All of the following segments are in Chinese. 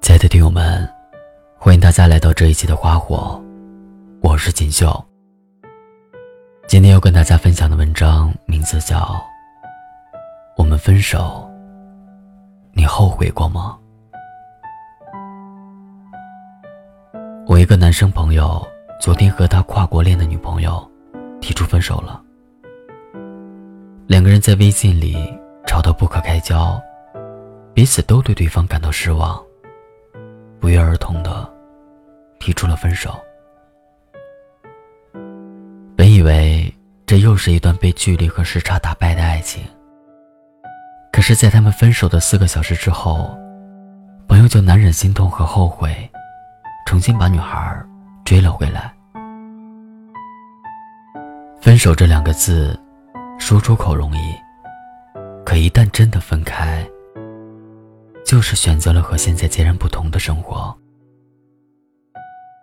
亲爱的听友们，欢迎大家来到这一期的花火，我是锦绣。今天要跟大家分享的文章名字叫《我们分手》，你后悔过吗？我一个男生朋友昨天和他跨国恋的女朋友提出分手了，两个人在微信里吵得不可开交，彼此都对对方感到失望。不约而同的提出了分手。本以为这又是一段被距离和时差打败的爱情，可是，在他们分手的四个小时之后，朋友就难忍心痛和后悔，重新把女孩追了回来。分手这两个字，说出口容易，可一旦真的分开。就是选择了和现在截然不同的生活。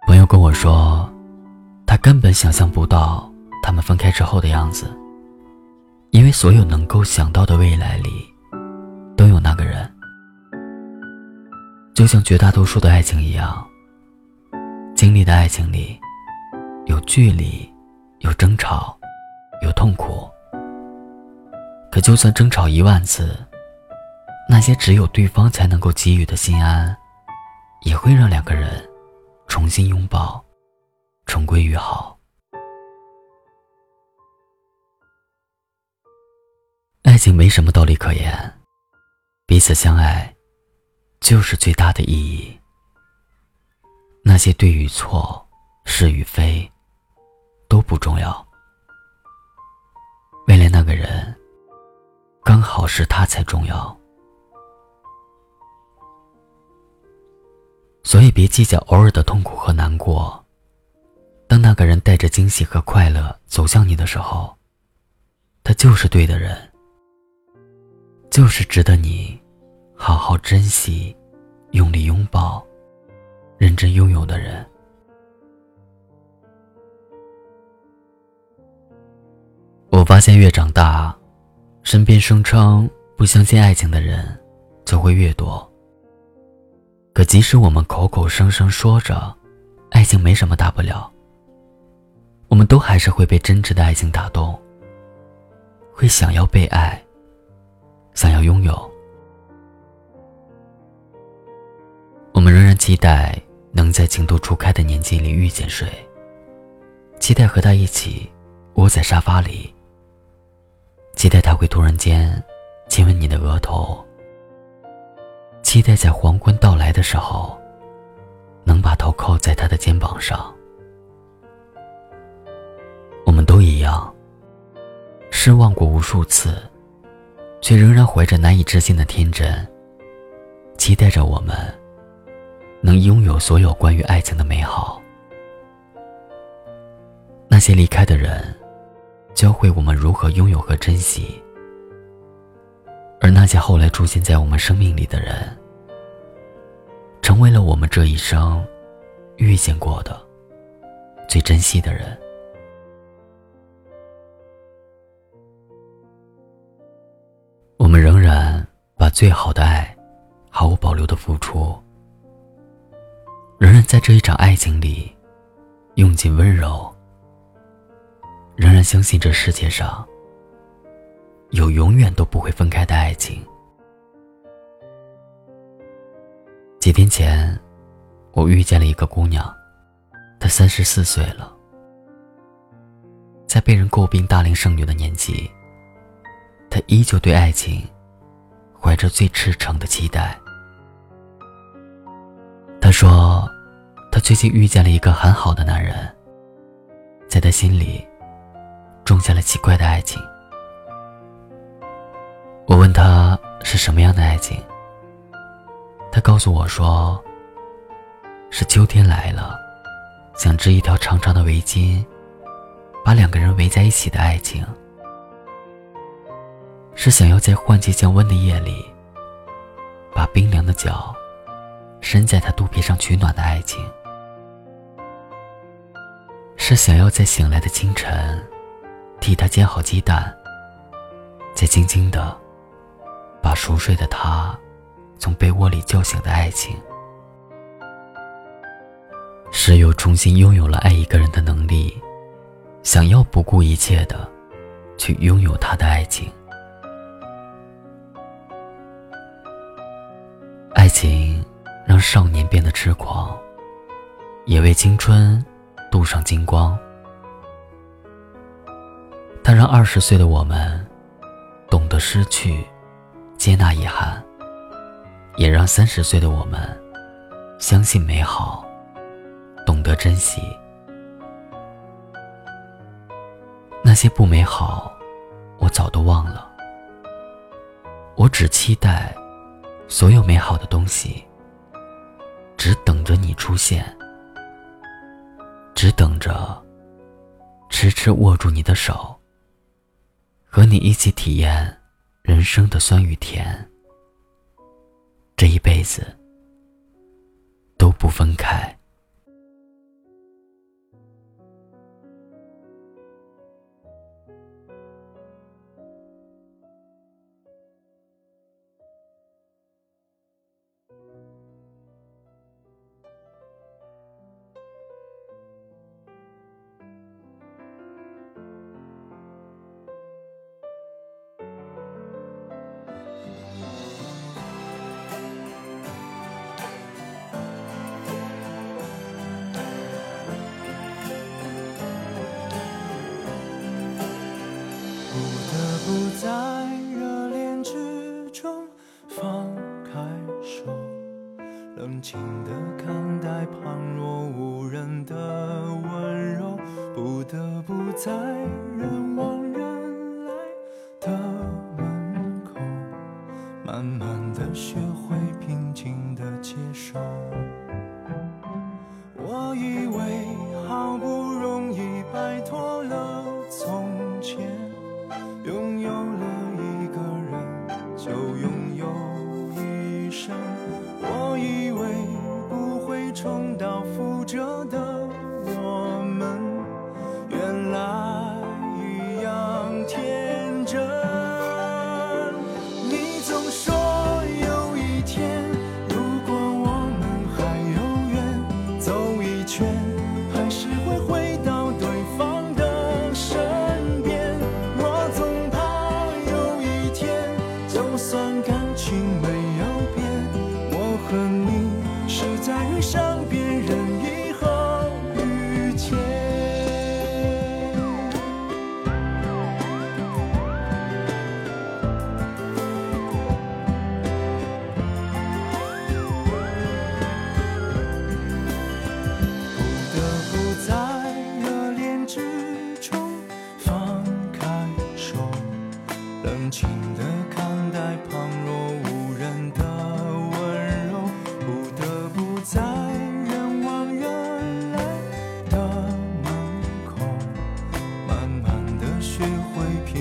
朋友跟我说，他根本想象不到他们分开之后的样子，因为所有能够想到的未来里，都有那个人。就像绝大多数的爱情一样，经历的爱情里，有距离，有争吵，有痛苦。可就算争吵一万次。那些只有对方才能够给予的心安，也会让两个人重新拥抱，重归于好。爱情没什么道理可言，彼此相爱就是最大的意义。那些对与错、是与非都不重要，为了那个人，刚好是他才重要。所以，别计较偶尔的痛苦和难过。当那个人带着惊喜和快乐走向你的时候，他就是对的人，就是值得你好好珍惜、用力拥抱、认真拥有的人。我发现，越长大，身边声称不相信爱情的人就会越多。可即使我们口口声声说着，爱情没什么大不了，我们都还是会被真挚的爱情打动，会想要被爱，想要拥有。我们仍然期待能在情窦初开的年纪里遇见谁，期待和他一起窝在沙发里，期待他会突然间亲吻你的额头。期待在黄昏到来的时候，能把头靠在他的肩膀上。我们都一样，失望过无数次，却仍然怀着难以置信的天真，期待着我们能拥有所有关于爱情的美好。那些离开的人，教会我们如何拥有和珍惜。而那些后来出现在我们生命里的人，成为了我们这一生遇见过的最珍惜的人。我们仍然把最好的爱毫无保留的付出，仍然在这一场爱情里用尽温柔，仍然相信这世界上。有永远都不会分开的爱情。几天前，我遇见了一个姑娘，她三十四岁了，在被人诟病大龄剩女的年纪，她依旧对爱情怀着最赤诚的期待。她说，她最近遇见了一个很好的男人，在她心里种下了奇怪的爱情。我问他是什么样的爱情，他告诉我说：“是秋天来了，想织一条长长的围巾，把两个人围在一起的爱情；是想要在换季降温的夜里，把冰凉的脚伸在他肚皮上取暖的爱情；是想要在醒来的清晨，替他煎好鸡蛋，再轻轻的。”把熟睡的他从被窝里叫醒的爱情，只有重新拥有了爱一个人的能力，想要不顾一切的去拥有他的爱情。爱情让少年变得痴狂，也为青春镀上金光。它让二十岁的我们懂得失去，接纳遗憾，也让三十岁的我们相信美好，懂得珍惜。那些不美好，我早都忘了。我只期待。所有美好的东西，只等着你出现，只等着痴痴握住你的手，和你一起体验人生的酸与甜，这一辈子都不分开。放开手冷静的看待旁若无人的温柔，不得不在人往人来的门口，慢慢的学会平静的接受。我以为好不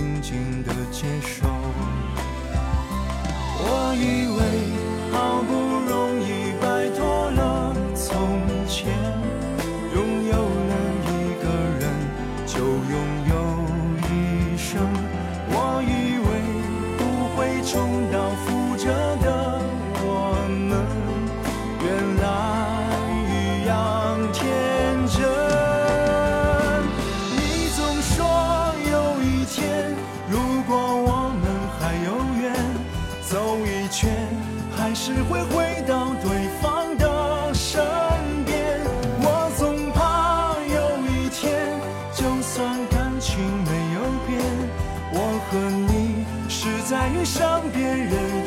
静静的接受。我以为爱上别人。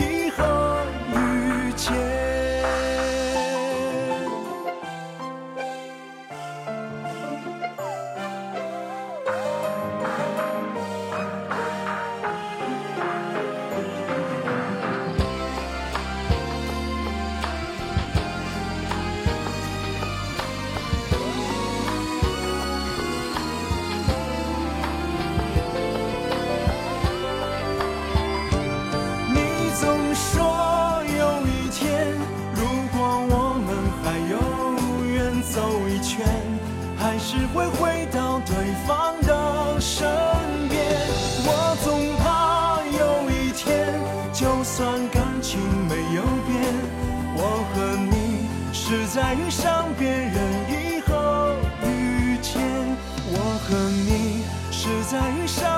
和你是在山。